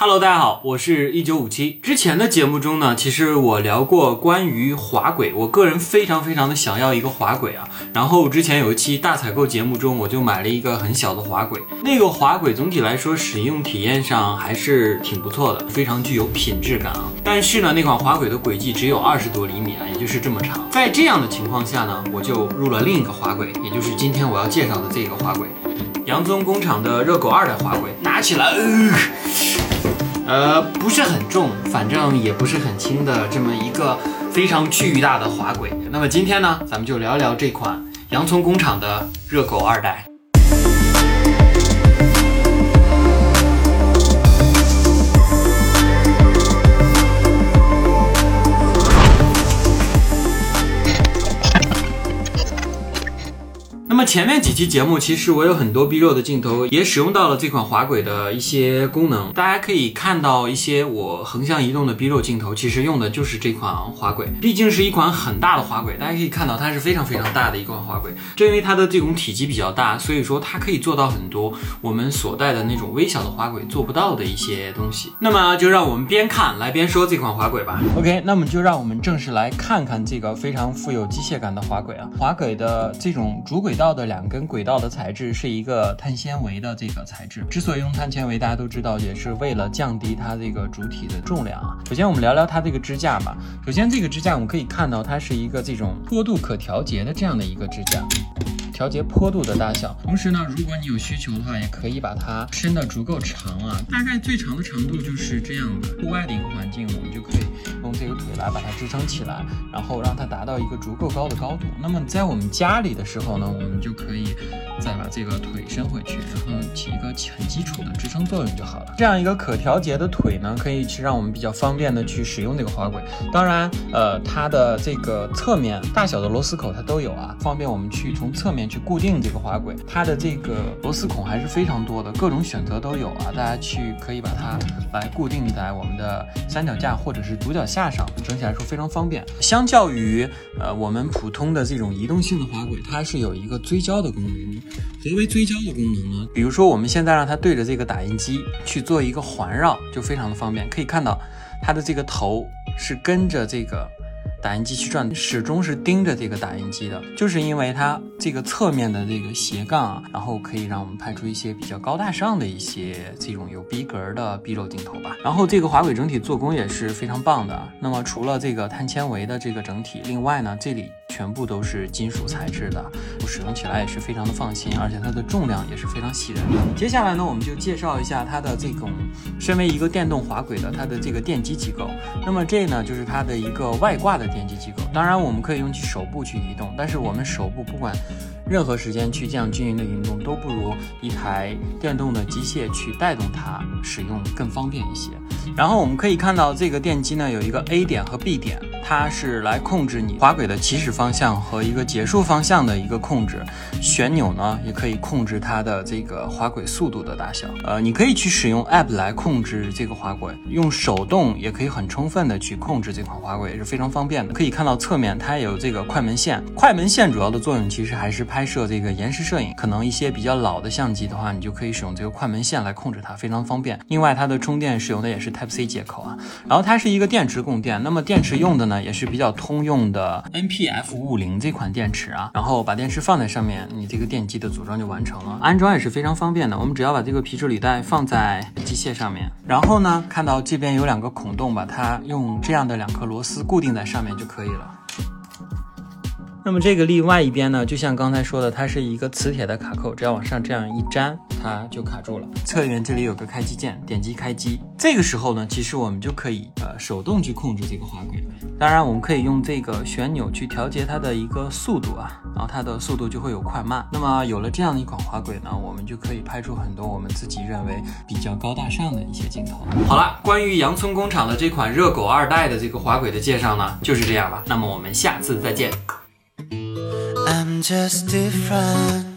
Hello，大家好，我是一九五七。之前的节目中呢，其实我聊过关于滑轨，我个人非常非常的想要一个滑轨啊。然后之前有一期大采购节目中，我就买了一个很小的滑轨。那个滑轨总体来说使用体验上还是挺不错的，非常具有品质感啊。但是呢，那款滑轨的轨迹只有二十多厘米啊，也就是这么长。在这样的情况下呢，我就入了另一个滑轨，也就是今天我要介绍的这个滑轨，洋葱工厂的热狗二代滑轨，拿起来。呃，呃不是很重，反正也不是很轻的这么一个非常巨大的滑轨。那么今天呢，咱们就聊聊这款洋葱工厂的热狗二代。那么前面几期节目，其实我有很多 B 肉的镜头也使用到了这款滑轨的一些功能。大家可以看到一些我横向移动的 B 肉镜头，其实用的就是这款滑轨。毕竟是一款很大的滑轨，大家可以看到它是非常非常大的一款滑轨。正因为它的这种体积比较大，所以说它可以做到很多我们所带的那种微小的滑轨做不到的一些东西。那么就让我们边看来边说这款滑轨吧。OK，那么就让我们正式来看看这个非常富有机械感的滑轨啊。滑轨的这种主轨道。的两根轨道的材质是一个碳纤维的这个材质。之所以用碳纤维，大家都知道，也是为了降低它这个主体的重量啊。首先，我们聊聊它这个支架吧。首先，这个支架我们可以看到，它是一个这种坡度可调节的这样的一个支架。调节坡度的大小，同时呢，如果你有需求的话，也可以把它伸的足够长啊，大概最长的长度就是这样的。户外的一个环境，我们就可以用这个腿来把它支撑起来，然后让它达到一个足够高的高度。那么在我们家里的时候呢，我们就可以再把这个腿伸回去，然后起一个很基础的支撑作用就好了。这样一个可调节的腿呢，可以去让我们比较方便的去使用这个滑轨。当然，呃，它的这个侧面大小的螺丝口它都有啊，方便我们去从侧面。去固定这个滑轨，它的这个螺丝孔还是非常多的，各种选择都有啊。大家去可以把它来固定在我们的三脚架或者是独脚下上，整体来说非常方便。相较于呃我们普通的这种移动性的滑轨，它是有一个追焦的功能。何为追焦的功能呢？比如说我们现在让它对着这个打印机去做一个环绕，就非常的方便。可以看到它的这个头是跟着这个。打印机去转，始终是盯着这个打印机的，就是因为它这个侧面的这个斜杠啊，然后可以让我们拍出一些比较高大上的一些这种有逼格的 B 肉镜头吧。然后这个滑轨整体做工也是非常棒的。那么除了这个碳纤维的这个整体，另外呢，这里。全部都是金属材质的，我使用起来也是非常的放心，而且它的重量也是非常喜人的。接下来呢，我们就介绍一下它的这种身为一个电动滑轨的它的这个电机机构。那么这呢，就是它的一个外挂的电机机构。当然，我们可以用手部去移动，但是我们手部不管任何时间去这样均匀的运动，都不如一台电动的机械去带动它使用更方便一些。然后我们可以看到这个电机呢，有一个 A 点和 B 点。它是来控制你滑轨的起始方向和一个结束方向的一个控制，旋钮呢也可以控制它的这个滑轨速度的大小。呃，你可以去使用 App 来控制这个滑轨，用手动也可以很充分的去控制这款滑轨，也是非常方便的。可以看到侧面它也有这个快门线，快门线主要的作用其实还是拍拍摄这个延时摄影，可能一些比较老的相机的话，你就可以使用这个快门线来控制它，非常方便。另外它的充电使用的也是 Type C 接口啊，然后它是一个电池供电，那么电池用的呢？也是比较通用的 NPF 五五零这款电池啊，然后把电池放在上面，你这个电机的组装就完成了。安装也是非常方便的，我们只要把这个皮质履带放在机械上面，然后呢，看到这边有两个孔洞，把它用这样的两颗螺丝固定在上面就可以了。那么这个另外一边呢，就像刚才说的，它是一个磁铁的卡扣，只要往上这样一粘，它就卡住了。侧缘这里有个开机键，点击开机。这个时候呢，其实我们就可以呃手动去控制这个滑轨。当然，我们可以用这个旋钮去调节它的一个速度啊，然后它的速度就会有快慢。那么有了这样的一款滑轨呢，我们就可以拍出很多我们自己认为比较高大上的一些镜头。好了，关于洋葱工厂的这款热狗二代的这个滑轨的介绍呢，就是这样了。那么我们下次再见。I'm just different